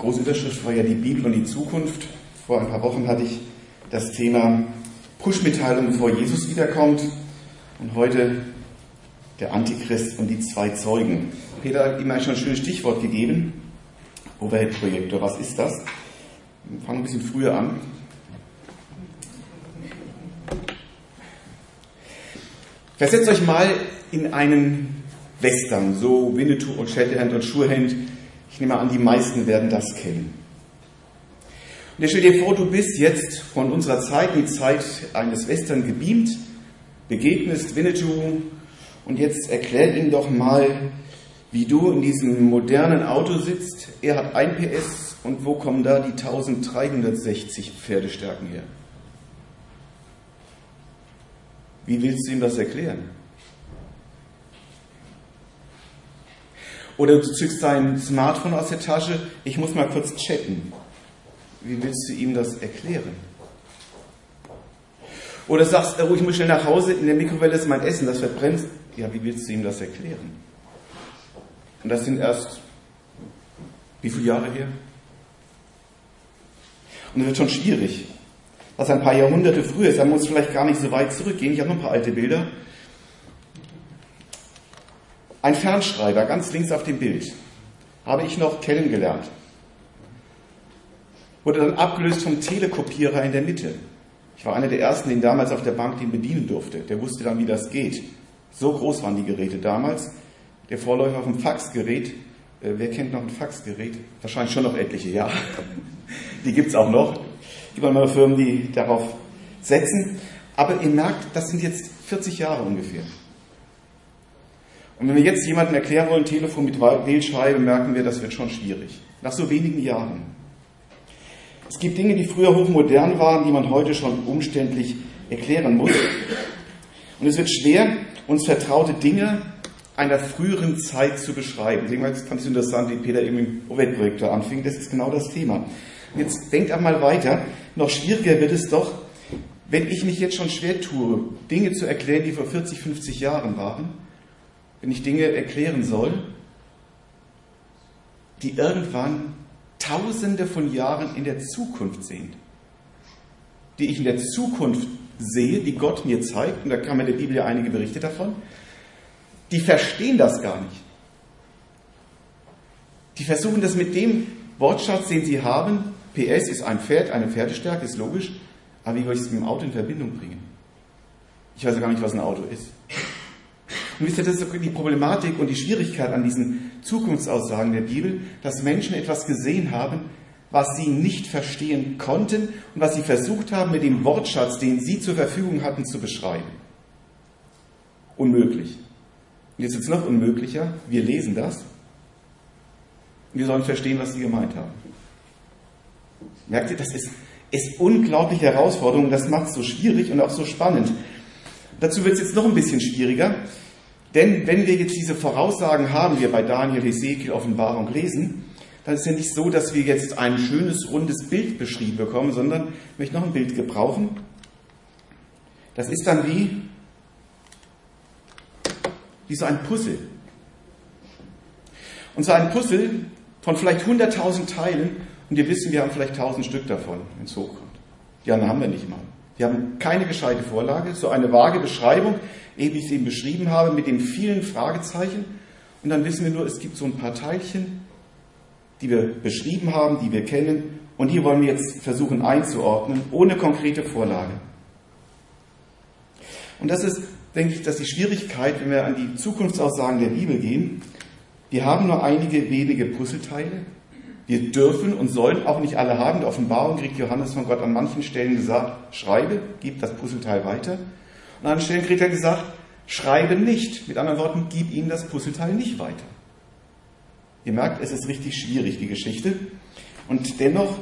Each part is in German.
große Überschrift war ja die Bibel und die Zukunft. Vor ein paar Wochen hatte ich das Thema Push-Mitteilung, bevor Jesus wiederkommt. Und heute der Antichrist und die zwei Zeugen. Peter hat ihm schon ein schönes Stichwort gegeben. Overhead-Projektor, was ist das? Wir fangen ein bisschen früher an. Versetzt euch mal in einen Western, so Winnetou und Shatterhand und Schurhand. Ich nehme an, die meisten werden das kennen. Und stell dir vor, du bist jetzt von unserer Zeit, die Zeit eines Western gebeamt, begegnest Winnetou und jetzt erklär ihm doch mal, wie du in diesem modernen Auto sitzt. Er hat 1 PS und wo kommen da die 1360 Pferdestärken her? Wie willst du ihm das erklären? Oder du zückst dein Smartphone aus der Tasche, ich muss mal kurz chatten. Wie willst du ihm das erklären? Oder sagst, oh, ich muss schnell nach Hause, in der Mikrowelle ist mein Essen, das verbrennt. Ja, wie willst du ihm das erklären? Und das sind erst, wie viele Jahre her? Und es wird schon schwierig. Was ein paar Jahrhunderte früher ist, da muss vielleicht gar nicht so weit zurückgehen. Ich habe noch ein paar alte Bilder. Ein Fernschreiber, ganz links auf dem Bild, habe ich noch kennengelernt. Wurde dann abgelöst vom Telekopierer in der Mitte. Ich war einer der ersten, den damals auf der Bank den bedienen durfte. Der wusste dann, wie das geht. So groß waren die Geräte damals. Der Vorläufer vom Faxgerät. Äh, wer kennt noch ein Faxgerät? Wahrscheinlich schon noch etliche, ja. Die gibt es auch noch. Es gibt auch noch Firmen, die darauf setzen. Aber ihr merkt, das sind jetzt 40 Jahre ungefähr. Und wenn wir jetzt jemandem erklären wollen, Telefon mit Wählscheibe, merken wir, das wird schon schwierig. Nach so wenigen Jahren. Es gibt Dinge, die früher hochmodern waren, die man heute schon umständlich erklären muss. Und es wird schwer, uns vertraute Dinge einer früheren Zeit zu beschreiben. Deswegen fand ich es interessant, wie Peter eben im Umweltprojektor anfing. Das ist genau das Thema. Und jetzt denkt einmal weiter. Noch schwieriger wird es doch, wenn ich mich jetzt schon schwer tue, Dinge zu erklären, die vor 40, 50 Jahren waren wenn ich Dinge erklären soll, die irgendwann Tausende von Jahren in der Zukunft sind, die ich in der Zukunft sehe, die Gott mir zeigt, und da man in der Bibel ja einige Berichte davon, die verstehen das gar nicht. Die versuchen das mit dem Wortschatz, den sie haben, PS ist ein Pferd, eine Pferdestärke, ist logisch, aber wie soll ich es mit dem Auto in Verbindung bringen? Ich weiß ja gar nicht, was ein Auto ist. Und wisst ihr, das ist die Problematik und die Schwierigkeit an diesen Zukunftsaussagen der Bibel, dass Menschen etwas gesehen haben, was sie nicht verstehen konnten und was sie versucht haben, mit dem Wortschatz, den sie zur Verfügung hatten, zu beschreiben. Unmöglich. Und jetzt ist es noch unmöglicher. Wir lesen das. Und wir sollen verstehen, was sie gemeint haben. Merkt ihr, das ist, ist unglaubliche Herausforderung. Das macht es so schwierig und auch so spannend. Dazu wird es jetzt noch ein bisschen schwieriger. Denn wenn wir jetzt diese Voraussagen haben, wir bei Daniel, Hesekiel, Offenbarung lesen, dann ist ja nicht so, dass wir jetzt ein schönes, rundes Bild beschrieben bekommen, sondern ich möchte noch ein Bild gebrauchen. Das ist dann wie, wie so ein Puzzle. Und so ein Puzzle von vielleicht 100.000 Teilen, und wir wissen, wir haben vielleicht 1000 Stück davon, wenn es hochkommt. Ja, dann haben wir nicht mal. Wir haben keine gescheite Vorlage, so eine vage Beschreibung, wie ich es eben beschrieben habe, mit den vielen Fragezeichen. Und dann wissen wir nur, es gibt so ein paar Teilchen, die wir beschrieben haben, die wir kennen. Und die wollen wir jetzt versuchen einzuordnen, ohne konkrete Vorlage. Und das ist, denke ich, dass die Schwierigkeit, wenn wir an die Zukunftsaussagen der Bibel gehen. Wir haben nur einige wenige Puzzleteile, wir dürfen und sollen auch nicht alle haben. Die Offenbarung kriegt Johannes von Gott an manchen Stellen gesagt, schreibe, gib das Puzzleteil weiter. An anderen Stellen kriegt er gesagt, schreibe nicht. Mit anderen Worten, gib ihm das Puzzleteil nicht weiter. Ihr merkt, es ist richtig schwierig, die Geschichte. Und dennoch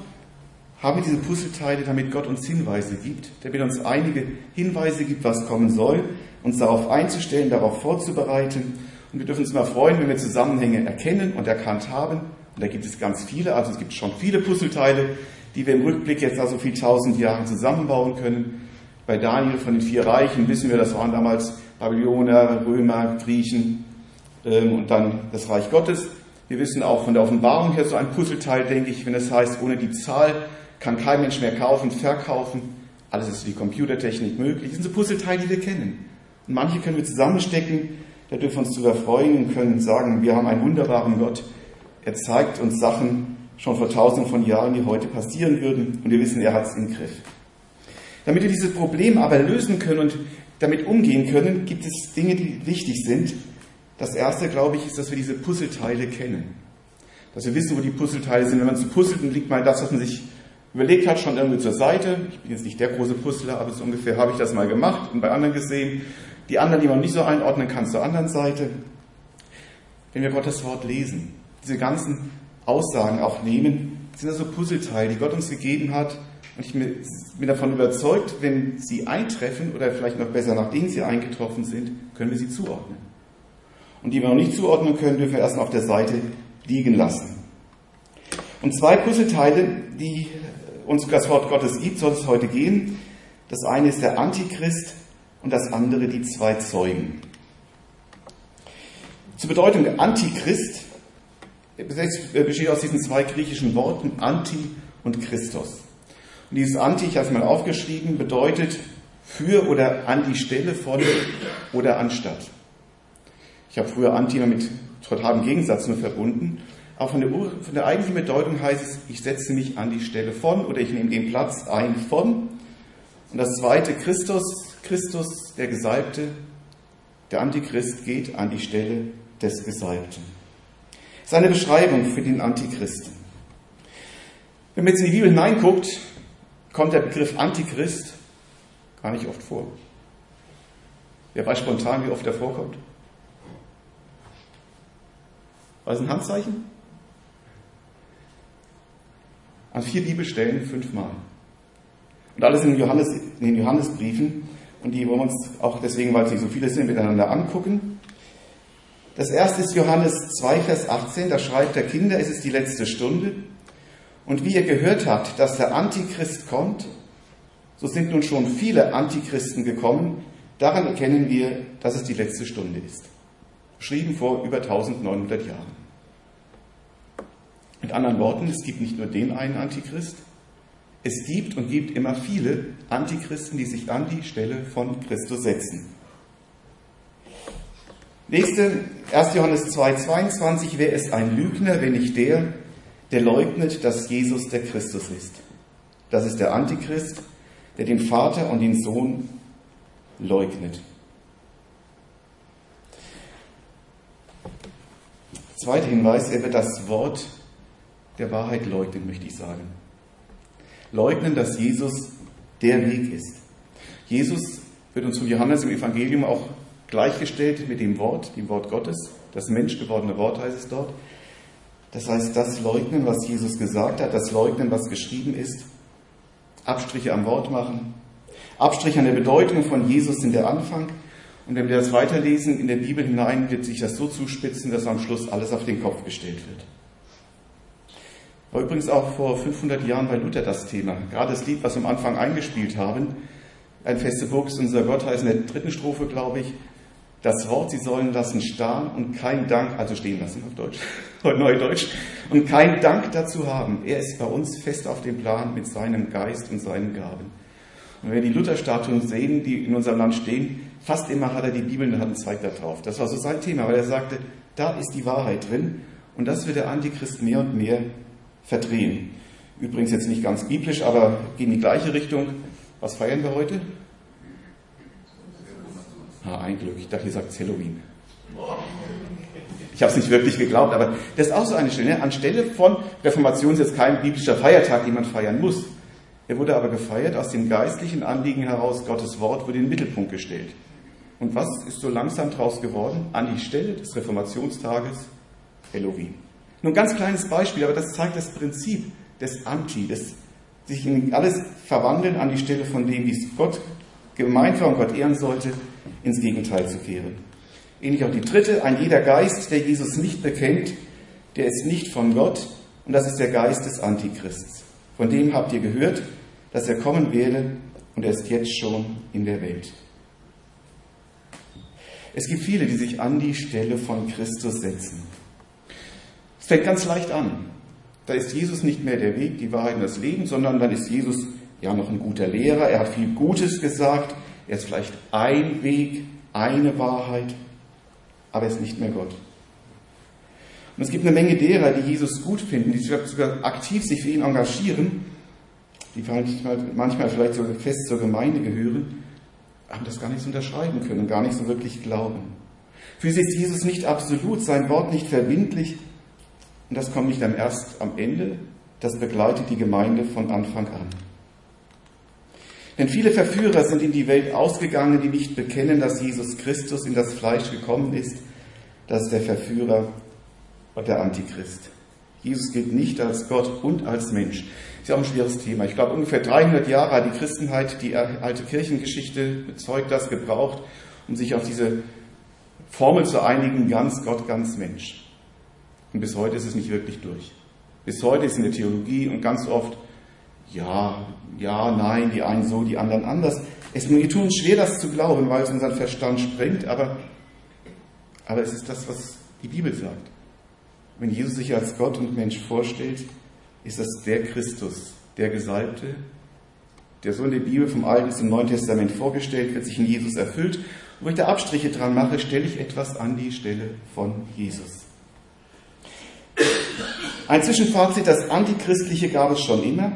haben wir diese Puzzleteile, damit Gott uns Hinweise gibt, damit uns einige Hinweise gibt, was kommen soll, uns darauf einzustellen, darauf vorzubereiten. Und wir dürfen uns mal freuen, wenn wir Zusammenhänge erkennen und erkannt haben und da gibt es ganz viele, also es gibt schon viele Puzzleteile, die wir im Rückblick jetzt also viel tausend Jahre zusammenbauen können. Bei Daniel von den vier Reichen wissen wir, das waren damals Babyloner, Römer, Griechen ähm, und dann das Reich Gottes. Wir wissen auch von der Offenbarung her so ein Puzzleteil, denke ich, wenn es heißt, ohne die Zahl kann kein Mensch mehr kaufen, verkaufen. Alles ist wie Computertechnik möglich. Das sind so Puzzleteile, die wir kennen. Und manche können wir zusammenstecken, da dürfen wir uns darüber freuen und können sagen, wir haben einen wunderbaren Gott. Er zeigt uns Sachen schon vor tausenden von Jahren, die heute passieren würden. Und wir wissen, er hat es im Griff. Damit wir dieses Problem aber lösen können und damit umgehen können, gibt es Dinge, die wichtig sind. Das erste, glaube ich, ist, dass wir diese Puzzleteile kennen. Dass wir wissen, wo die Puzzleteile sind. Wenn man zu puzzelt, dann liegt mal das, was man sich überlegt hat, schon irgendwie zur Seite. Ich bin jetzt nicht der große Puzzler, aber so ungefähr habe ich das mal gemacht und bei anderen gesehen. Die anderen, die man nicht so einordnen kann, zur anderen Seite. Wenn wir Gottes Wort lesen, diese ganzen Aussagen auch nehmen, sind das so Puzzleteile, die Gott uns gegeben hat. Und ich bin davon überzeugt, wenn sie eintreffen oder vielleicht noch besser, nachdem sie eingetroffen sind, können wir sie zuordnen. Und die wir noch nicht zuordnen können, dürfen wir erstmal auf der Seite liegen lassen. Und zwei Puzzleteile, die uns das Wort Gottes gibt, soll es heute gehen. Das eine ist der Antichrist und das andere die zwei Zeugen. Zur Bedeutung der Antichrist besteht aus diesen zwei griechischen Worten Anti und Christus. Und dieses Anti, ich habe es mal aufgeschrieben, bedeutet für oder an die Stelle von oder anstatt. Ich habe früher Anti mit totalem Gegensatz nur verbunden. Aber von der, von der eigentlichen Bedeutung heißt es, ich setze mich an die Stelle von oder ich nehme den Platz ein von. Und das zweite, Christus, Christus, der Gesalbte, der Antichrist geht an die Stelle des Gesalbten. Seine Beschreibung für den Antichristen. Wenn man jetzt in die Bibel hineinguckt, kommt der Begriff Antichrist gar nicht oft vor. Wer weiß spontan, wie oft er vorkommt? Was ist ein Handzeichen? An vier Bibelstellen fünfmal. Und alles in, Johannes, in den Johannesbriefen. Und die wollen wir uns auch deswegen, weil nicht so viele sind, miteinander angucken. Das erste ist Johannes 2, Vers 18. Da schreibt der Kinder, es ist die letzte Stunde. Und wie ihr gehört habt, dass der Antichrist kommt, so sind nun schon viele Antichristen gekommen. Daran erkennen wir, dass es die letzte Stunde ist. Geschrieben vor über 1900 Jahren. Mit anderen Worten, es gibt nicht nur den einen Antichrist, es gibt und gibt immer viele Antichristen, die sich an die Stelle von Christus setzen. Nächste, 1. Johannes 2, 22, wer ist ein Lügner, wenn nicht der, der leugnet, dass Jesus der Christus ist? Das ist der Antichrist, der den Vater und den Sohn leugnet. Zweiter Hinweis, er wird das Wort der Wahrheit leugnen, möchte ich sagen. Leugnen, dass Jesus der Weg ist. Jesus wird uns von Johannes im Evangelium auch gleichgestellt mit dem Wort, dem Wort Gottes. Das menschgewordene Wort heißt es dort. Das heißt, das Leugnen, was Jesus gesagt hat, das Leugnen, was geschrieben ist, Abstriche am Wort machen, Abstriche an der Bedeutung von Jesus in der Anfang. Und wenn wir das weiterlesen in der Bibel hinein, wird sich das so zuspitzen, dass am Schluss alles auf den Kopf gestellt wird. War übrigens auch vor 500 Jahren bei Luther das Thema. Gerade das Lied, was wir am Anfang eingespielt haben, ein feste Burg ist unser Gott, heißt in der dritten Strophe, glaube ich, das Wort, sie sollen lassen starren und kein Dank, also stehen lassen auf Deutsch, Neudeutsch, und kein Dank dazu haben. Er ist bei uns fest auf dem Plan mit seinem Geist und seinen Gaben. Und wenn wir die Lutherstatuen sehen, die in unserem Land stehen, fast immer hat er die Bibel in der Hand zeigt da drauf. Das war so sein Thema, weil er sagte, da ist die Wahrheit drin und das wird der Antichrist mehr und mehr verdrehen. Übrigens jetzt nicht ganz biblisch, aber geht in die gleiche Richtung. Was feiern wir heute? Ah, ein Glück. Ich dachte, ihr sagt Halloween. Ich habe es nicht wirklich geglaubt, aber das ist auch so eine Stelle. Anstelle von Reformation ist jetzt kein biblischer Feiertag, den man feiern muss. Er wurde aber gefeiert aus dem geistlichen Anliegen heraus, Gottes Wort wurde in den Mittelpunkt gestellt. Und was ist so langsam draus geworden? An die Stelle des Reformationstages Halloween. Nur ein ganz kleines Beispiel, aber das zeigt das Prinzip des Anti, des sich in alles verwandeln an die Stelle von dem, wie es Gott gemeint war und Gott ehren sollte, ins Gegenteil zu kehren. Ähnlich auch die dritte, ein jeder Geist, der Jesus nicht bekennt, der ist nicht von Gott und das ist der Geist des Antichrists. Von dem habt ihr gehört, dass er kommen werde und er ist jetzt schon in der Welt. Es gibt viele, die sich an die Stelle von Christus setzen. fängt ganz leicht an. Da ist Jesus nicht mehr der Weg, die Wahrheit und das Leben, sondern dann ist Jesus ja noch ein guter Lehrer. Er hat viel Gutes gesagt. Er ist vielleicht ein Weg, eine Wahrheit, aber er ist nicht mehr Gott. Und es gibt eine Menge derer, die Jesus gut finden, die sogar aktiv sich für ihn engagieren, die manchmal, vielleicht sogar fest zur Gemeinde gehören, aber das gar nicht so unterschreiben können, gar nicht so wirklich glauben. Für sie ist Jesus nicht absolut, sein Wort nicht verbindlich, und das kommt nicht erst am Ende, das begleitet die Gemeinde von Anfang an. Denn viele Verführer sind in die Welt ausgegangen, die nicht bekennen, dass Jesus Christus in das Fleisch gekommen ist. Das ist der Verführer und der Antichrist. Jesus gilt nicht als Gott und als Mensch. Ist ja auch ein schweres Thema. Ich glaube, ungefähr 300 Jahre hat die Christenheit die alte Kirchengeschichte bezeugt, das gebraucht, um sich auf diese Formel zu einigen, ganz Gott, ganz Mensch. Und bis heute ist es nicht wirklich durch. Bis heute ist in der Theologie und ganz oft, ja, ja, nein, die einen so, die anderen anders. Es, wir tun schwer, das zu glauben, weil es unseren Verstand sprengt, aber, aber es ist das, was die Bibel sagt. Wenn Jesus sich als Gott und Mensch vorstellt, ist das der Christus, der Gesalbte, der so in der Bibel vom Alten bis zum Neuen Testament vorgestellt wird, sich in Jesus erfüllt. Und wo ich da Abstriche dran mache, stelle ich etwas an die Stelle von Jesus. Ein Zwischenfazit, das Antichristliche gab es schon immer.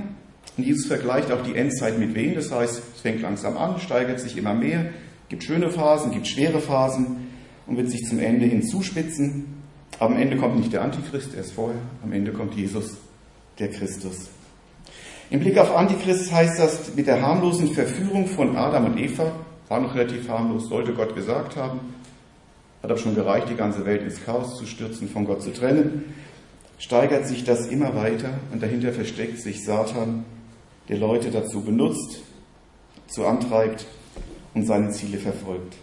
Und Jesus vergleicht auch die Endzeit mit wem? Das heißt, es fängt langsam an, steigert sich immer mehr, gibt schöne Phasen, gibt schwere Phasen und wird sich zum Ende hin zuspitzen. Aber am Ende kommt nicht der Antichrist, er ist vorher, am Ende kommt Jesus, der Christus. Im Blick auf Antichrist heißt das, mit der harmlosen Verführung von Adam und Eva, war noch relativ harmlos, sollte Gott gesagt haben, hat aber schon gereicht, die ganze Welt ins Chaos zu stürzen, von Gott zu trennen steigert sich das immer weiter und dahinter versteckt sich Satan, der Leute dazu benutzt, dazu antreibt und seine Ziele verfolgt.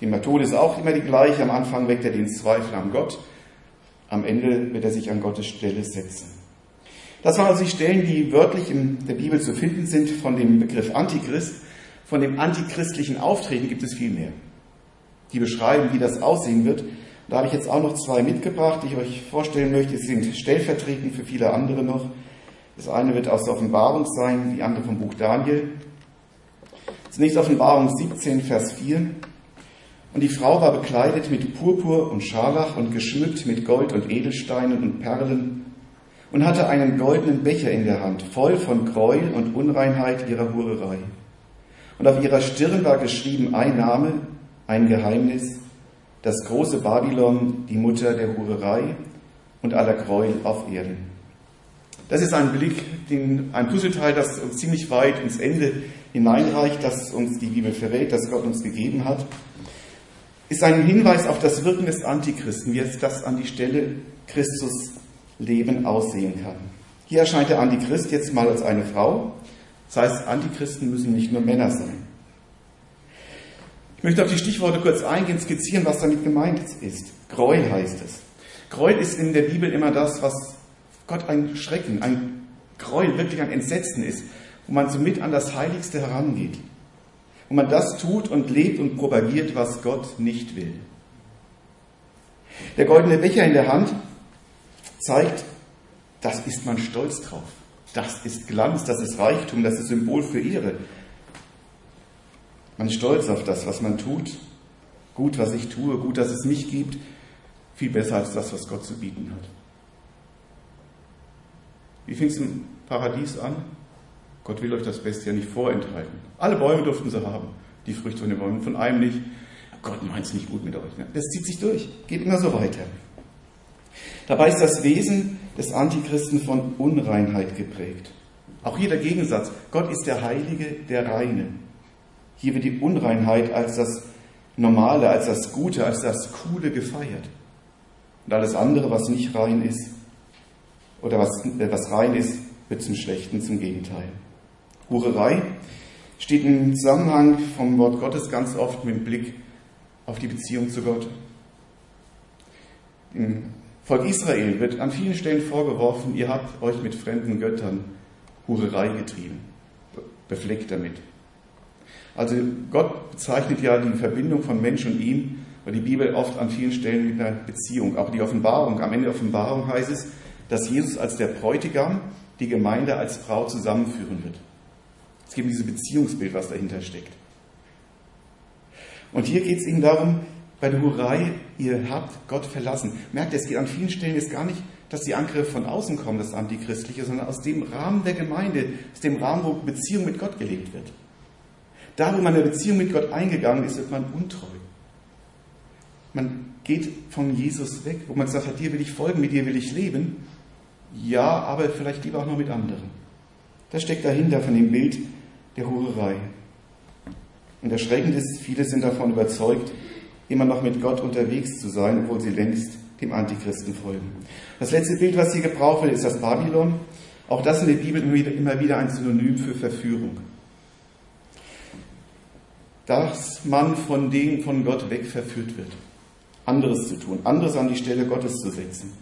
Die Methode ist auch immer die gleiche. Am Anfang weckt er den Zweifel an Gott. Am Ende wird er sich an Gottes Stelle setzen. Das waren also die Stellen, die wörtlich in der Bibel zu finden sind von dem Begriff Antichrist. Von dem antichristlichen Auftreten gibt es viel mehr. Die beschreiben, wie das aussehen wird. Da habe ich jetzt auch noch zwei mitgebracht, die ich euch vorstellen möchte. Sie sind stellvertretend für viele andere noch. Das eine wird aus der Offenbarung sein, die andere vom Buch Daniel. Zunächst Offenbarung 17, Vers 4. Und die Frau war bekleidet mit Purpur und Scharlach und geschmückt mit Gold und Edelsteinen und Perlen und hatte einen goldenen Becher in der Hand, voll von Gräuel und Unreinheit ihrer Hurerei. Und auf ihrer Stirn war geschrieben ein Name, ein Geheimnis, das große Babylon, die Mutter der Hurerei und aller Gräuel auf Erden. Das ist ein Blick, ein Puzzleteil, das uns ziemlich weit ins Ende hineinreicht, das uns die Bibel verrät, das Gott uns gegeben hat, ist ein Hinweis auf das Wirken des Antichristen, wie es das an die Stelle Christus Leben aussehen kann. Hier erscheint der Antichrist jetzt mal als eine Frau. Das heißt, Antichristen müssen nicht nur Männer sein. Ich möchte auf die Stichworte kurz eingehen, skizzieren, was damit gemeint ist. Gräuel heißt es. Gräuel ist in der Bibel immer das, was Gott ein Schrecken, ein Gräuel, wirklich ein Entsetzen ist, wo man somit an das Heiligste herangeht. Wo man das tut und lebt und propagiert, was Gott nicht will. Der goldene Becher in der Hand zeigt, das ist man stolz drauf. Das ist Glanz, das ist Reichtum, das ist Symbol für Ehre. Man ist stolz auf das, was man tut. Gut, was ich tue, gut, dass es mich gibt. Viel besser als das, was Gott zu bieten hat. Wie fing es im Paradies an? Gott will euch das Beste ja nicht vorenthalten. Alle Bäume durften sie haben, die Früchte von den Bäumen, von einem nicht. Gott meint es nicht gut mit euch. Das zieht sich durch, geht immer so weiter. Dabei ist das Wesen des Antichristen von Unreinheit geprägt. Auch hier der Gegensatz. Gott ist der Heilige, der Reine. Hier wird die Unreinheit als das Normale, als das Gute, als das Coole gefeiert. Und alles andere, was nicht rein ist, oder was, äh, was rein ist, wird zum Schlechten, zum Gegenteil. Hurerei steht im Zusammenhang vom Wort Gottes ganz oft mit Blick auf die Beziehung zu Gott. Im Volk Israel wird an vielen Stellen vorgeworfen, ihr habt euch mit fremden Göttern Hurerei getrieben, befleckt damit. Also Gott bezeichnet ja die Verbindung von Mensch und ihm weil die Bibel oft an vielen Stellen mit einer Beziehung, auch die Offenbarung, am Ende der Offenbarung heißt es, dass Jesus als der Bräutigam die Gemeinde als Frau zusammenführen wird. Es gibt dieses Beziehungsbild, was dahinter steckt. Und hier geht es ihm darum, bei der Hurei, ihr habt Gott verlassen. Merkt, es geht an vielen Stellen jetzt gar nicht, dass die Angriffe von außen kommen, das Antichristliche, sondern aus dem Rahmen der Gemeinde, aus dem Rahmen, wo Beziehung mit Gott gelebt wird. Da, wo man eine Beziehung mit Gott eingegangen ist, wird man untreu. Man geht von Jesus weg, wo man sagt, dir will ich folgen, mit dir will ich leben. Ja, aber vielleicht lieber auch noch mit anderen. Das steckt dahinter von dem Bild der Hurerei. Und erschreckend ist, viele sind davon überzeugt, immer noch mit Gott unterwegs zu sein, obwohl sie längst dem Antichristen folgen. Das letzte Bild, was hier gebraucht wird, ist das Babylon. Auch das in der Bibel immer wieder ein Synonym für Verführung. Dass man von dem von Gott weg verführt wird, anderes zu tun, anderes an die Stelle Gottes zu setzen.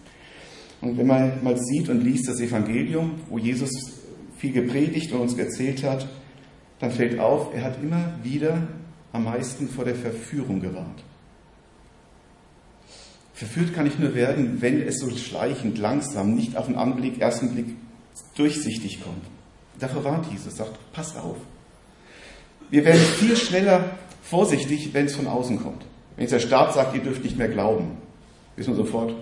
Und wenn man mal sieht und liest das Evangelium, wo Jesus viel gepredigt und uns erzählt hat, dann fällt auf, er hat immer wieder am meisten vor der Verführung gewarnt. Verführt kann ich nur werden, wenn es so schleichend, langsam, nicht auf den Anblick, ersten Blick durchsichtig kommt. Dafür warnt Jesus, sagt, passt auf. Wir werden viel schneller vorsichtig, wenn es von außen kommt. Wenn jetzt der Staat sagt, ihr dürft nicht mehr glauben, wissen wir sofort,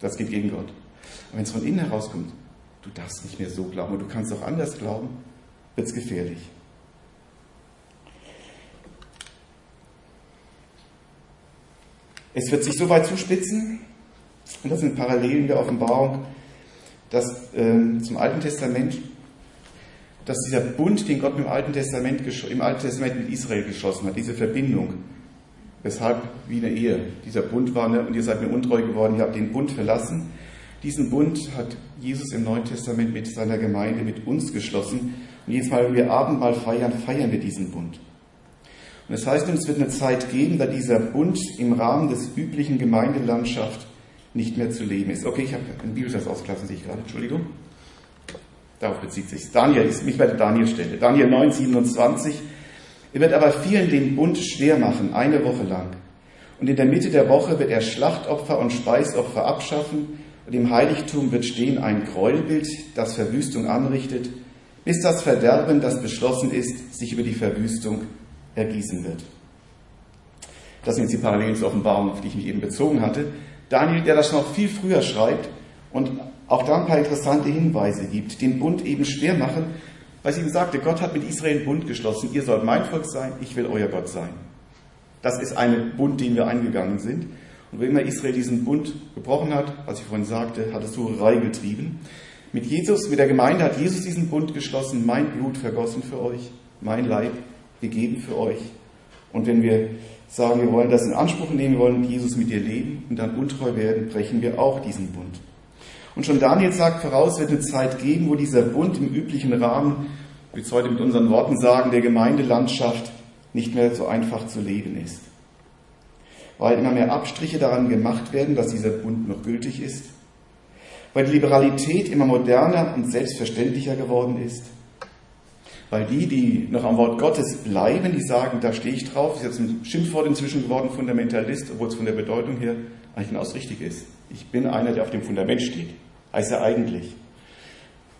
das geht gegen Gott. Aber wenn es von innen herauskommt, du darfst nicht mehr so glauben und du kannst auch anders glauben, wird es gefährlich. Es wird sich so weit zuspitzen, und das sind Parallelen der Offenbarung, dass äh, zum Alten Testament, dass dieser Bund, den Gott im Alten, Testament, im Alten Testament mit Israel geschlossen hat, diese Verbindung, weshalb wie eine Ehe, dieser Bund war, ne, und ihr seid mir untreu geworden, ihr habt den Bund verlassen, diesen Bund hat Jesus im Neuen Testament mit seiner Gemeinde, mit uns geschlossen. Und jedes Mal, wenn wir Abendmahl feiern, feiern wir diesen Bund. Und das heißt, es wird eine Zeit geben, da dieser Bund im Rahmen des üblichen Gemeindelandschaft nicht mehr zu leben ist. Okay, ich habe einen Bibelvers ausgelassen, sehe ich gerade, Entschuldigung. Darauf bezieht sich Daniel, ist mich bei der Daniel-Stelle. Daniel 9, 27. Er wird aber vielen den Bund schwer machen, eine Woche lang. Und in der Mitte der Woche wird er Schlachtopfer und Speisopfer abschaffen. Und im Heiligtum wird stehen ein Gräuelbild, das Verwüstung anrichtet, bis das Verderben, das beschlossen ist, sich über die Verwüstung ergießen wird. Das sind jetzt die Parallelen zur Offenbarung, auf die ich mich eben bezogen hatte. Daniel, der das noch viel früher schreibt und auch da ein paar interessante Hinweise gibt, den Bund eben schwer machen, weil sie ihm sagte, Gott hat mit Israel einen Bund geschlossen, ihr sollt mein Volk sein, ich will euer Gott sein. Das ist ein Bund, den wir eingegangen sind. Und wenn immer Israel diesen Bund gebrochen hat, was ich vorhin sagte, hat es Hurerei getrieben. Mit Jesus, mit der Gemeinde hat Jesus diesen Bund geschlossen, mein Blut vergossen für euch, mein Leib gegeben für euch. Und wenn wir sagen, wir wollen das in Anspruch nehmen, wir wollen Jesus mit dir leben und dann untreu werden, brechen wir auch diesen Bund. Und schon Daniel sagt voraus, wird eine Zeit geben, wo dieser Bund im üblichen Rahmen, wie es heute mit unseren Worten sagen, der Gemeindelandschaft nicht mehr so einfach zu leben ist. Weil immer mehr Abstriche daran gemacht werden, dass dieser Bund noch gültig ist. Weil die Liberalität immer moderner und selbstverständlicher geworden ist weil die, die noch am Wort Gottes bleiben, die sagen, da stehe ich drauf, ist jetzt ein Schimpfwort inzwischen geworden, Fundamentalist, obwohl es von der Bedeutung her eigentlich das Richtige ist. Ich bin einer, der auf dem Fundament steht. Heißt er eigentlich.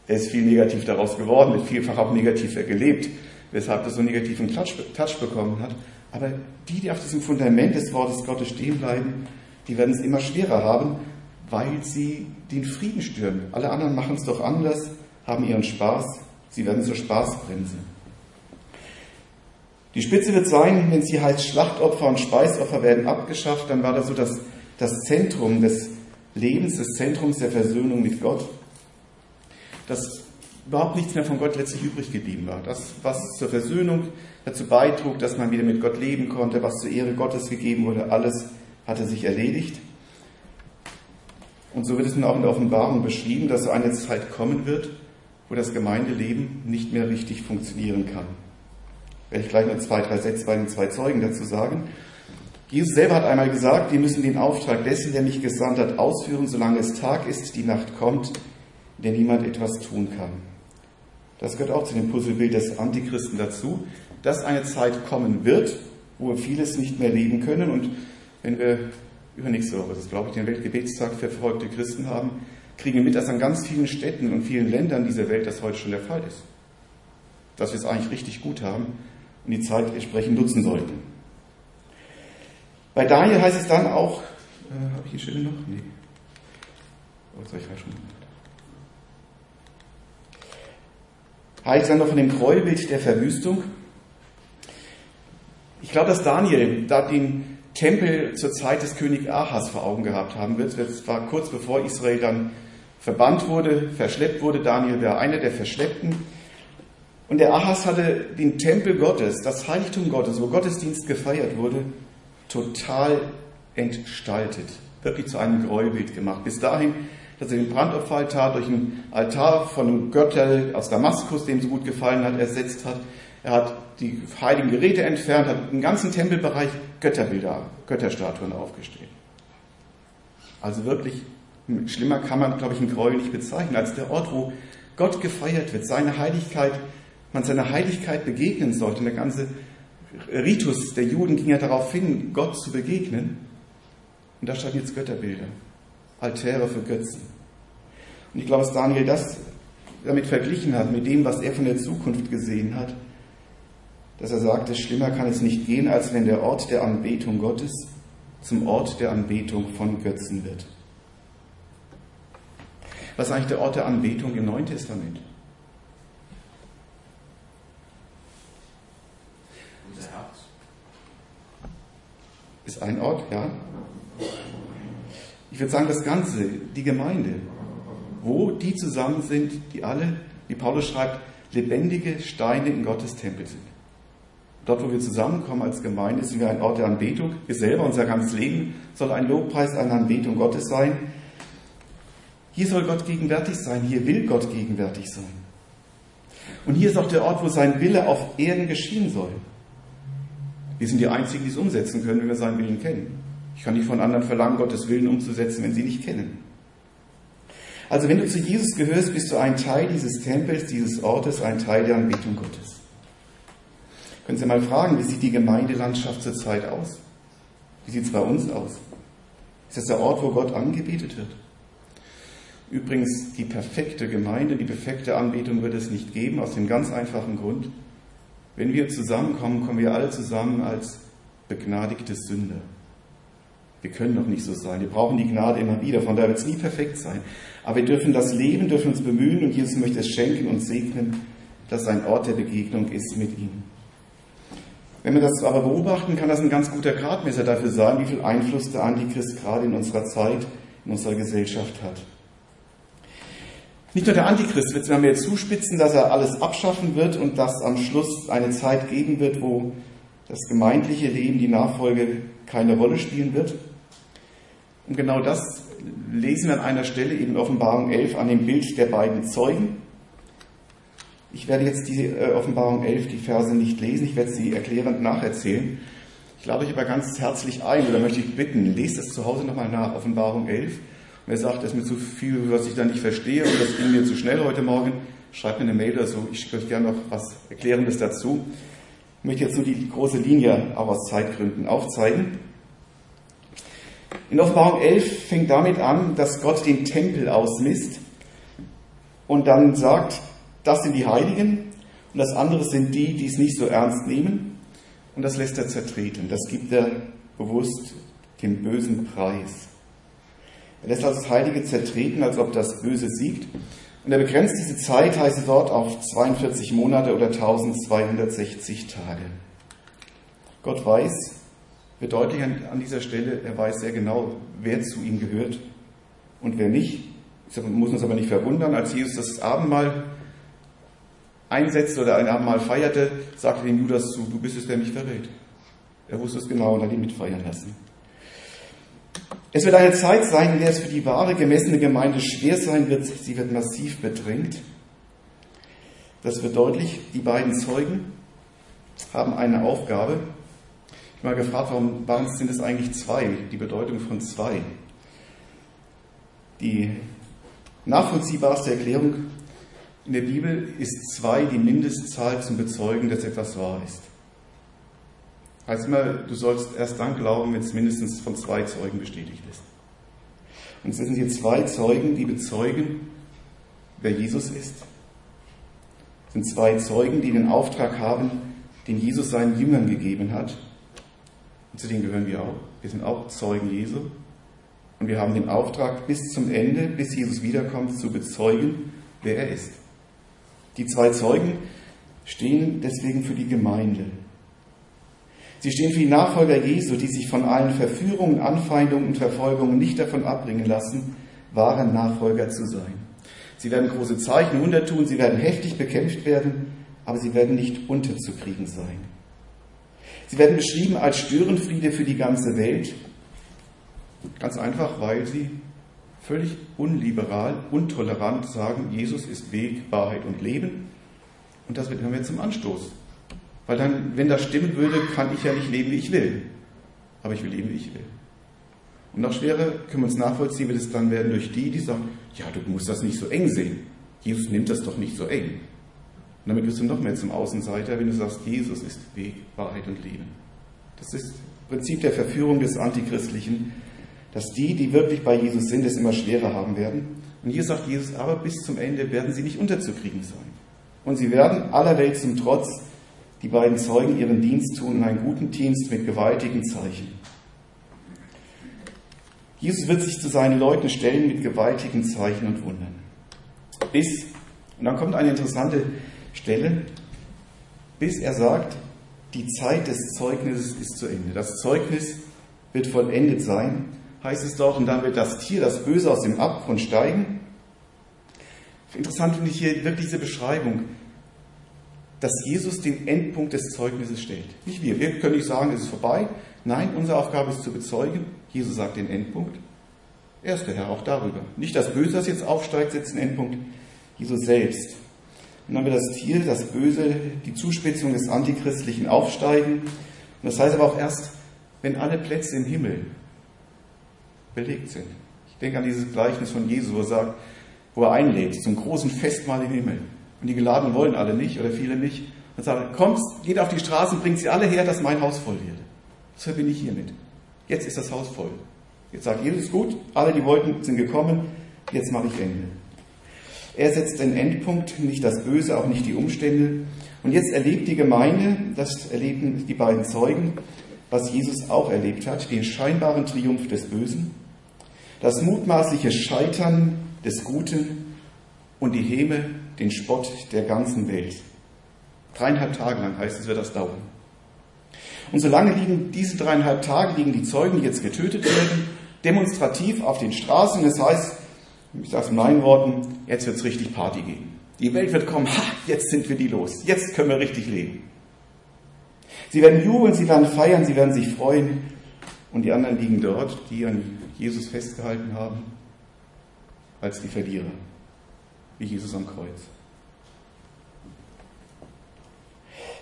Er ist viel negativ daraus geworden, wird vielfach auch negativ gelebt, weshalb das so einen negativen Touch bekommen hat. Aber die, die auf diesem Fundament des Wortes Gottes stehen bleiben, die werden es immer schwerer haben, weil sie den Frieden stören. Alle anderen machen es doch anders, haben ihren Spaß, Sie werden zur Spaßbremse. Die Spitze wird sein, wenn sie heißt, Schlachtopfer und Speisopfer werden abgeschafft, dann war das so das, das Zentrum des Lebens, des Zentrums der Versöhnung mit Gott, dass überhaupt nichts mehr von Gott letztlich übrig geblieben war. Das, was zur Versöhnung dazu beitrug, dass man wieder mit Gott leben konnte, was zur Ehre Gottes gegeben wurde, alles hatte sich erledigt. Und so wird es nun auch in der Offenbarung beschrieben, dass so eine Zeit kommen wird, wo das Gemeindeleben nicht mehr richtig funktionieren kann. Werde ich gleich noch zwei, drei Sätze bei den zwei Zeugen dazu sagen. Jesus selber hat einmal gesagt, wir müssen den Auftrag dessen, der mich gesandt hat, ausführen, solange es Tag ist, die Nacht kommt, in der niemand etwas tun kann. Das gehört auch zu dem Puzzlebild des Antichristen dazu, dass eine Zeit kommen wird, wo wir vieles nicht mehr leben können. Und wenn wir übernächste Woche, das glaube ich, den Weltgebetstag für verfolgte Christen haben, kriegen wir mit, dass an ganz vielen Städten und vielen Ländern dieser Welt das heute schon der Fall ist. Dass wir es eigentlich richtig gut haben und die Zeit entsprechend nutzen sollten. Bei Daniel heißt es dann auch, äh, habe ich die Stelle noch? Nee. Oh, jetzt habe ich falsch gemacht. Heißt dann noch von dem Gräuelbild der Verwüstung. Ich glaube, dass Daniel da den Tempel zur Zeit des König Ahas vor Augen gehabt haben wird. Es war kurz bevor Israel dann verbannt wurde, verschleppt wurde. Daniel war einer der Verschleppten. Und der Ahas hatte den Tempel Gottes, das Heiligtum Gottes, wo Gottesdienst gefeiert wurde, total entstaltet. Wirklich zu einem Gräuelbild gemacht. Bis dahin, dass er den Brandopferaltar durch einen Altar von einem Götter aus Damaskus, dem so gut gefallen hat, ersetzt hat. Er hat die heiligen Geräte entfernt, hat im ganzen Tempelbereich Götterbilder, Götterstatuen aufgestellt. Also wirklich, schlimmer kann man, glaube ich, einen Gräuel nicht bezeichnen, als der Ort, wo Gott gefeiert wird, seine Heiligkeit, man seiner Heiligkeit begegnen sollte. Der ganze Ritus der Juden ging ja darauf hin, Gott zu begegnen. Und da standen jetzt Götterbilder, Altäre für Götzen. Und ich glaube, dass Daniel das damit verglichen hat, mit dem, was er von der Zukunft gesehen hat, dass er sagte, schlimmer kann es nicht gehen, als wenn der Ort der Anbetung Gottes zum Ort der Anbetung von Götzen wird. Was ist eigentlich der Ort der Anbetung im Neuen Testament? Ist ein Ort, ja. Ich würde sagen, das Ganze, die Gemeinde, wo die zusammen sind, die alle, wie Paulus schreibt, lebendige Steine in Gottes Tempel sind. Dort, wo wir zusammenkommen als Gemeinde, sind wir ein Ort der Anbetung. Wir selber, unser ganzes Leben soll ein Lobpreis, eine Anbetung Gottes sein. Hier soll Gott gegenwärtig sein, hier will Gott gegenwärtig sein. Und hier ist auch der Ort, wo sein Wille auf Erden geschehen soll. Wir sind die Einzigen, die es umsetzen können, wenn wir seinen Willen kennen. Ich kann nicht von anderen verlangen, Gottes Willen umzusetzen, wenn sie nicht kennen. Also wenn du zu Jesus gehörst, bist du ein Teil dieses Tempels, dieses Ortes, ein Teil der Anbetung Gottes. Können Sie mal fragen, wie sieht die Gemeindelandschaft zurzeit aus? Wie sieht es bei uns aus? Ist das der Ort, wo Gott angebetet wird? Übrigens, die perfekte Gemeinde, die perfekte Anbetung wird es nicht geben, aus dem ganz einfachen Grund. Wenn wir zusammenkommen, kommen wir alle zusammen als begnadigte Sünder. Wir können noch nicht so sein. Wir brauchen die Gnade immer wieder. Von daher wird es nie perfekt sein. Aber wir dürfen das leben, dürfen uns bemühen und Jesus möchte es schenken und segnen, dass ein Ort der Begegnung ist mit ihm. Wenn wir das aber beobachten, kann das ein ganz guter Gradmesser dafür sein, wie viel Einfluss der Antichrist gerade in unserer Zeit, in unserer Gesellschaft hat. Nicht nur der Antichrist wird es mehr zuspitzen, dass er alles abschaffen wird und dass am Schluss eine Zeit geben wird, wo das gemeindliche Leben, die Nachfolge keine Rolle spielen wird. Und genau das lesen wir an einer Stelle in Offenbarung 11 an dem Bild der beiden Zeugen. Ich werde jetzt die äh, Offenbarung 11, die Verse nicht lesen, ich werde sie erklärend nacherzählen. Ich lade euch aber ganz herzlich ein, oder möchte ich bitten, lest es zu Hause nochmal nach, Offenbarung 11. Und wer sagt, das ist mir zu viel, was ich da nicht verstehe, oder das ging mir zu schnell heute Morgen, schreibt mir eine Mail oder so, ich euch gerne noch was Erklärendes dazu. Ich möchte jetzt nur die große Linie auch aus Zeitgründen aufzeigen. In Offenbarung 11 fängt damit an, dass Gott den Tempel ausmisst und dann sagt, das sind die Heiligen und das andere sind die, die es nicht so ernst nehmen. Und das lässt er zertreten. Das gibt er bewusst dem bösen Preis. Er lässt also das Heilige zertreten, als ob das Böse siegt. Und er begrenzt diese Zeit, heißt es dort, auf 42 Monate oder 1260 Tage. Gott weiß, wird deutlich an dieser Stelle, er weiß sehr genau, wer zu ihm gehört und wer nicht. Das muss uns aber nicht verwundern, als Jesus das Abendmahl einsetzte oder ein Abendmahl feierte, sagte dem Judas zu, du bist es, der mich verrät. Er wusste es genau und hat ihn mitfeiern lassen. Es wird eine Zeit sein, in der es für die wahre, gemessene Gemeinde schwer sein wird. Sie wird massiv bedrängt. Das wird deutlich. Die beiden Zeugen haben eine Aufgabe. Ich habe mal gefragt, warum, sind es eigentlich zwei? Die Bedeutung von zwei. Die nachvollziehbarste Erklärung in der Bibel ist zwei die Mindestzahl zum Bezeugen, dass etwas wahr ist. Heißt immer, du sollst erst dann glauben, wenn es mindestens von zwei Zeugen bestätigt ist. Und es sind hier zwei Zeugen, die bezeugen, wer Jesus ist. Es sind zwei Zeugen, die den Auftrag haben, den Jesus seinen Jüngern gegeben hat. Und zu denen gehören wir auch. Wir sind auch Zeugen Jesu. Und wir haben den Auftrag, bis zum Ende, bis Jesus wiederkommt, zu bezeugen, wer er ist. Die zwei Zeugen stehen deswegen für die Gemeinde. Sie stehen für die Nachfolger Jesu, die sich von allen Verführungen, Anfeindungen und Verfolgungen nicht davon abbringen lassen, wahre Nachfolger zu sein. Sie werden große Zeichen, Wunder tun, sie werden heftig bekämpft werden, aber sie werden nicht unterzukriegen sein. Sie werden beschrieben als Störenfriede für die ganze Welt. Ganz einfach, weil sie völlig unliberal, untolerant sagen, Jesus ist Weg, Wahrheit und Leben. Und das wird mir zum Anstoß. Weil dann, wenn das stimmen würde, kann ich ja nicht leben, wie ich will. Aber ich will leben, wie ich will. Und noch schwerer können wir uns nachvollziehen, wird es dann werden durch die, die sagen, ja, du musst das nicht so eng sehen. Jesus nimmt das doch nicht so eng. Und damit wirst du noch mehr zum Außenseiter, wenn du sagst, Jesus ist Weg, Wahrheit und Leben. Das ist Prinzip der Verführung des Antichristlichen, dass die, die wirklich bei Jesus sind, es immer schwerer haben werden. Und hier sagt Jesus, aber bis zum Ende werden sie nicht unterzukriegen sein. Und sie werden aller Welt zum Trotz die beiden Zeugen ihren Dienst tun, einen guten Dienst mit gewaltigen Zeichen. Jesus wird sich zu seinen Leuten stellen mit gewaltigen Zeichen und Wundern. Bis, und dann kommt eine interessante Stelle, bis er sagt, die Zeit des Zeugnisses ist zu Ende. Das Zeugnis wird vollendet sein, heißt es dort, und dann wird das Tier, das Böse aus dem Abgrund steigen. Interessant finde ich hier wirklich diese Beschreibung dass Jesus den Endpunkt des Zeugnisses stellt. Nicht wir. Wir können nicht sagen, es ist vorbei. Nein, unsere Aufgabe ist zu bezeugen. Jesus sagt den Endpunkt. Er ist der Herr auch darüber. Nicht das Böse, das jetzt aufsteigt, setzt den Endpunkt. Jesus selbst. Und dann wird das Tier, das Böse, die Zuspitzung des Antichristlichen aufsteigen. Und das heißt aber auch erst, wenn alle Plätze im Himmel belegt sind. Ich denke an dieses Gleichnis von Jesus, wo er sagt, wo er einlädt, zum großen Festmahl im Himmel. Und die Geladenen wollen alle nicht oder viele nicht. Und sagen, kommt, geht auf die Straße und bringt sie alle her, dass mein Haus voll wird. So bin ich hiermit. Jetzt ist das Haus voll. Jetzt sagt Jesus, gut, alle, die wollten, sind gekommen, jetzt mache ich Ende. Er setzt den Endpunkt, nicht das Böse, auch nicht die Umstände. Und jetzt erlebt die Gemeinde, das erleben die beiden Zeugen, was Jesus auch erlebt hat, den scheinbaren Triumph des Bösen, das mutmaßliche Scheitern des Guten und die Häme den Spott der ganzen Welt. Dreieinhalb Tage lang heißt es, wird das dauern. Und solange liegen diese dreieinhalb Tage, liegen die Zeugen, die jetzt getötet werden, demonstrativ auf den Straßen. Das heißt, ich sage es in meinen Worten, jetzt wird es richtig Party geben. Die Welt wird kommen, ha, jetzt sind wir die los, jetzt können wir richtig leben. Sie werden jubeln, sie werden feiern, sie werden sich freuen. Und die anderen liegen dort, die an Jesus festgehalten haben, als die Verlierer wie Jesus am Kreuz.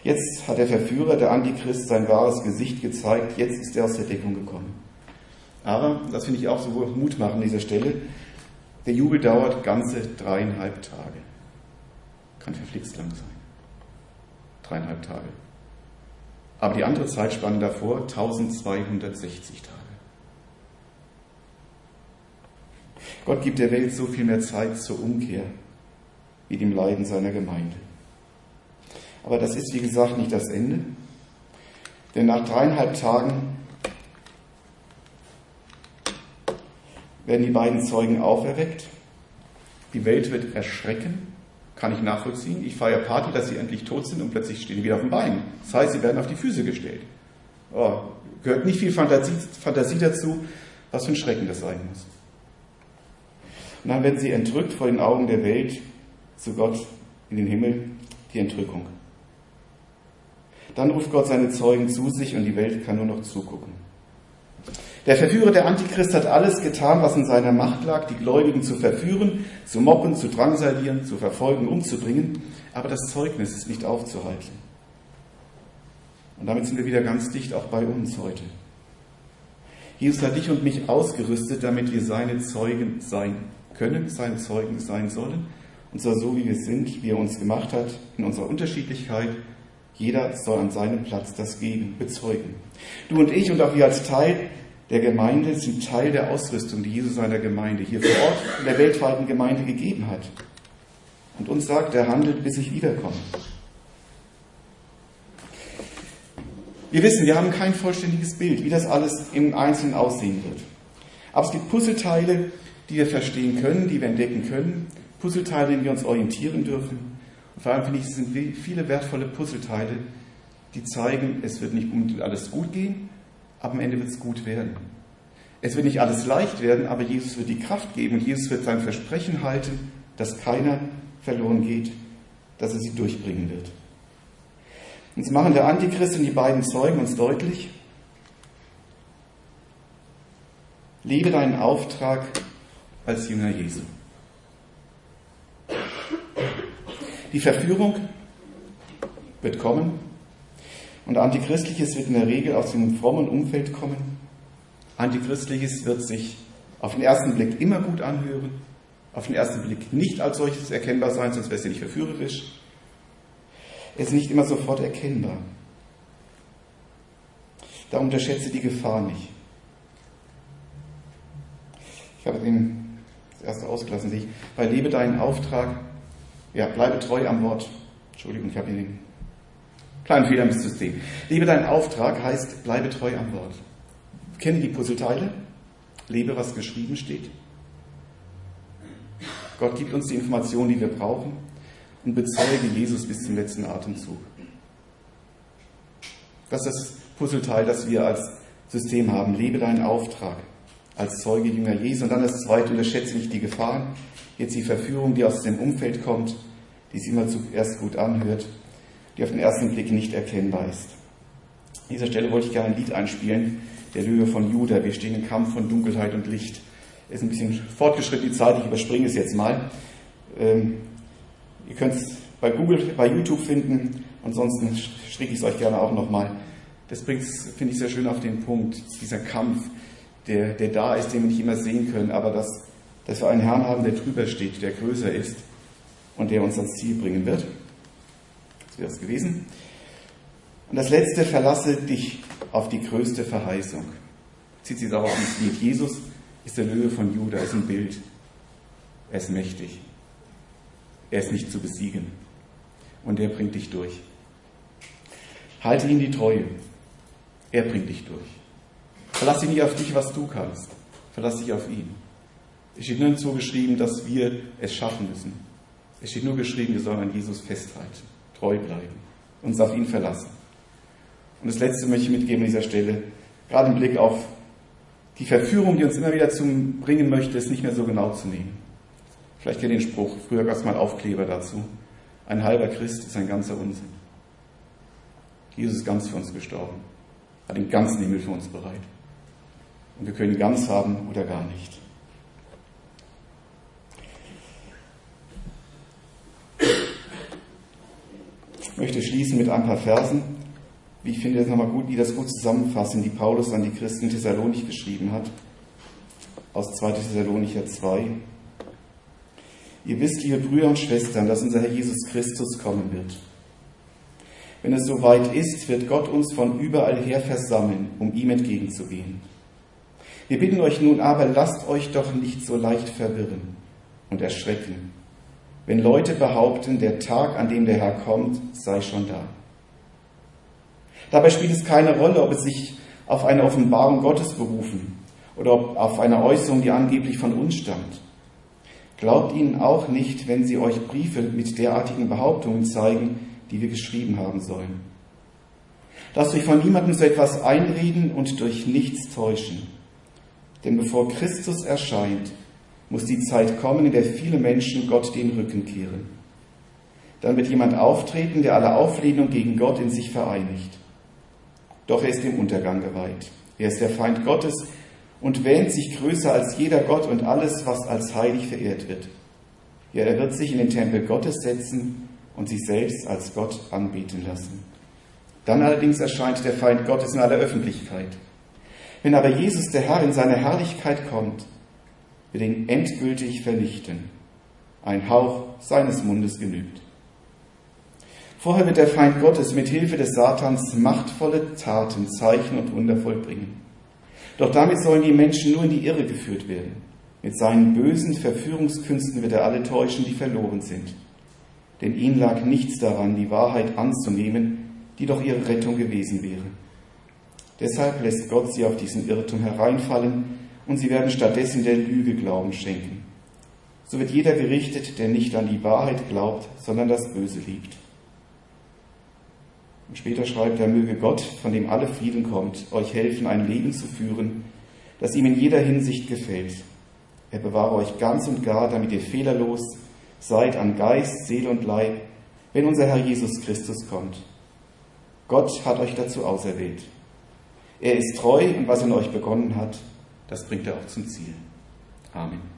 Jetzt hat der Verführer, der Antichrist, sein wahres Gesicht gezeigt. Jetzt ist er aus der Deckung gekommen. Aber, das finde ich auch so Mut machen an dieser Stelle, der Jubel dauert ganze dreieinhalb Tage. Kann verflixt lang sein. Dreieinhalb Tage. Aber die andere Zeitspanne davor, 1260 Tage. Gott gibt der Welt so viel mehr Zeit zur Umkehr wie dem Leiden seiner Gemeinde. Aber das ist, wie gesagt, nicht das Ende. Denn nach dreieinhalb Tagen werden die beiden Zeugen auferweckt. Die Welt wird erschrecken. Kann ich nachvollziehen. Ich feiere Party, dass sie endlich tot sind und plötzlich stehen die wieder auf dem Bein. Das heißt, sie werden auf die Füße gestellt. Oh, gehört nicht viel Fantasie, Fantasie dazu, was für ein Schrecken das sein muss. Und dann werden sie entrückt vor den Augen der Welt zu Gott in den Himmel, die Entrückung. Dann ruft Gott seine Zeugen zu sich und die Welt kann nur noch zugucken. Der Verführer, der Antichrist, hat alles getan, was in seiner Macht lag, die Gläubigen zu verführen, zu mobben, zu drangsalieren, zu verfolgen, umzubringen. Aber das Zeugnis ist nicht aufzuhalten. Und damit sind wir wieder ganz dicht auch bei uns heute. Jesus hat dich und mich ausgerüstet, damit wir seine Zeugen sein können, seine Zeugen sein sollen. Und zwar so, wie wir sind, wie er uns gemacht hat, in unserer Unterschiedlichkeit Jeder soll an seinem Platz das geben, bezeugen. Du und ich und auch wir als Teil der Gemeinde sind Teil der Ausrüstung, die Jesus seiner Gemeinde hier vor Ort in der weltweiten Gemeinde gegeben hat. Und uns sagt, er handelt, bis ich wiederkomme. Wir wissen, wir haben kein vollständiges Bild, wie das alles im Einzelnen aussehen wird. Aber es gibt Puzzleteile, die wir verstehen können, die wir entdecken können, Puzzleteile, in denen wir uns orientieren dürfen. Und vor allem finde ich, es sind viele wertvolle Puzzleteile, die zeigen, es wird nicht unbedingt alles gut gehen, aber am Ende wird es gut werden. Es wird nicht alles leicht werden, aber Jesus wird die Kraft geben und Jesus wird sein Versprechen halten, dass keiner verloren geht, dass er sie durchbringen wird. Und so machen der Antichrist und die beiden Zeugen uns deutlich, lebe deinen Auftrag als Jünger Jesu. Die Verführung wird kommen und Antichristliches wird in der Regel aus dem frommen Umfeld kommen. Antichristliches wird sich auf den ersten Blick immer gut anhören, auf den ersten Blick nicht als solches erkennbar sein, sonst wäre es ja nicht verführerisch. Es ist nicht immer sofort erkennbar. Da unterschätze die Gefahr nicht. Ich habe den, das erste ausgelassen, sehe ich. Bei Lebe deinen Auftrag ja, bleibe treu am Wort. Entschuldigung, ich habe hier den kleinen Fehler im System. Lebe deinen Auftrag heißt, bleibe treu am Wort. Kenne die Puzzleteile, lebe, was geschrieben steht. Gott gibt uns die Informationen, die wir brauchen und bezeuge Jesus bis zum letzten Atemzug. Das ist das Puzzleteil, das wir als System haben. Lebe deinen Auftrag als Zeuge Jünger Jesu. Und dann das zweite, unterschätze nicht die Gefahren. Jetzt die Verführung, die aus dem Umfeld kommt, die sich immer zuerst gut anhört, die auf den ersten Blick nicht erkennbar ist. An dieser Stelle wollte ich gerne ein Lied einspielen, der Löwe von Juda. Wir stehen im Kampf von Dunkelheit und Licht. Ist ein bisschen fortgeschritten die Zeit, ich überspringe es jetzt mal. Ähm, ihr könnt es bei Google, bei YouTube finden, ansonsten stricke ich es euch gerne auch nochmal. Das bringt es, finde ich, sehr schön auf den Punkt, dieser Kampf, der, der da ist, den wir nicht immer sehen können, aber dass dass wir einen Herrn haben, der drüber steht, der größer ist und der uns ans Ziel bringen wird. Das wäre es gewesen. Und das letzte, verlasse dich auf die größte Verheißung. Zieht sich darauf ins Lied. Jesus ist der Löwe von Juda, ist ein Bild. Er ist mächtig. Er ist nicht zu besiegen. Und er bringt dich durch. Halte ihm die Treue. Er bringt dich durch. Verlass dich nicht auf dich, was du kannst. Verlass dich auf ihn. Es steht nirgendwo geschrieben, dass wir es schaffen müssen. Es steht nur geschrieben, wir sollen an Jesus festhalten, treu bleiben, uns auf ihn verlassen. Und das Letzte möchte ich mitgeben an dieser Stelle, gerade im Blick auf die Verführung, die uns immer wieder zum bringen möchte, es nicht mehr so genau zu nehmen. Vielleicht kennt ihr den Spruch, früher gab es mal Aufkleber dazu. Ein halber Christ ist ein ganzer Unsinn. Jesus ist ganz für uns gestorben, hat den ganzen Himmel für uns bereit. Und wir können ihn ganz haben oder gar nicht. Ich möchte schließen mit ein paar Versen, wie ich finde das nochmal gut, die das gut zusammenfassen, die Paulus an die Christen Thessalonik geschrieben hat, aus 2. Thessalonicher 2. Ihr wisst, liebe Brüder und Schwestern, dass unser Herr Jesus Christus kommen wird. Wenn es soweit ist, wird Gott uns von überall her versammeln, um ihm entgegenzugehen. Wir bitten euch nun aber, lasst euch doch nicht so leicht verwirren und erschrecken wenn Leute behaupten, der Tag, an dem der Herr kommt, sei schon da. Dabei spielt es keine Rolle, ob es sich auf eine Offenbarung Gottes berufen oder auf eine Äußerung, die angeblich von uns stammt. Glaubt ihnen auch nicht, wenn sie euch Briefe mit derartigen Behauptungen zeigen, die wir geschrieben haben sollen. Lasst euch von niemandem so etwas einreden und durch nichts täuschen. Denn bevor Christus erscheint, muss die Zeit kommen, in der viele Menschen Gott den Rücken kehren. Dann wird jemand auftreten, der alle Auflehnung gegen Gott in sich vereinigt. Doch er ist dem Untergang geweiht. Er ist der Feind Gottes und wähnt sich größer als jeder Gott und alles, was als heilig verehrt wird. Ja, er wird sich in den Tempel Gottes setzen und sich selbst als Gott anbeten lassen. Dann allerdings erscheint der Feind Gottes in aller Öffentlichkeit. Wenn aber Jesus, der Herr, in seine Herrlichkeit kommt, wird ihn endgültig vernichten. Ein Hauch seines Mundes genügt. Vorher wird der Feind Gottes mit Hilfe des Satans machtvolle Taten, Zeichen und Wunder vollbringen. Doch damit sollen die Menschen nur in die Irre geführt werden. Mit seinen bösen Verführungskünsten wird er alle täuschen, die verloren sind. Denn ihnen lag nichts daran, die Wahrheit anzunehmen, die doch ihre Rettung gewesen wäre. Deshalb lässt Gott sie auf diesen Irrtum hereinfallen und sie werden stattdessen der Lüge Glauben schenken. So wird jeder gerichtet, der nicht an die Wahrheit glaubt, sondern das Böse liebt. Und später schreibt er, möge Gott, von dem alle Frieden kommt, euch helfen, ein Leben zu führen, das ihm in jeder Hinsicht gefällt. Er bewahre euch ganz und gar, damit ihr fehlerlos seid an Geist, Seele und Leib, wenn unser Herr Jesus Christus kommt. Gott hat euch dazu auserwählt. Er ist treu und was in euch begonnen hat, das bringt er auch zum Ziel. Amen.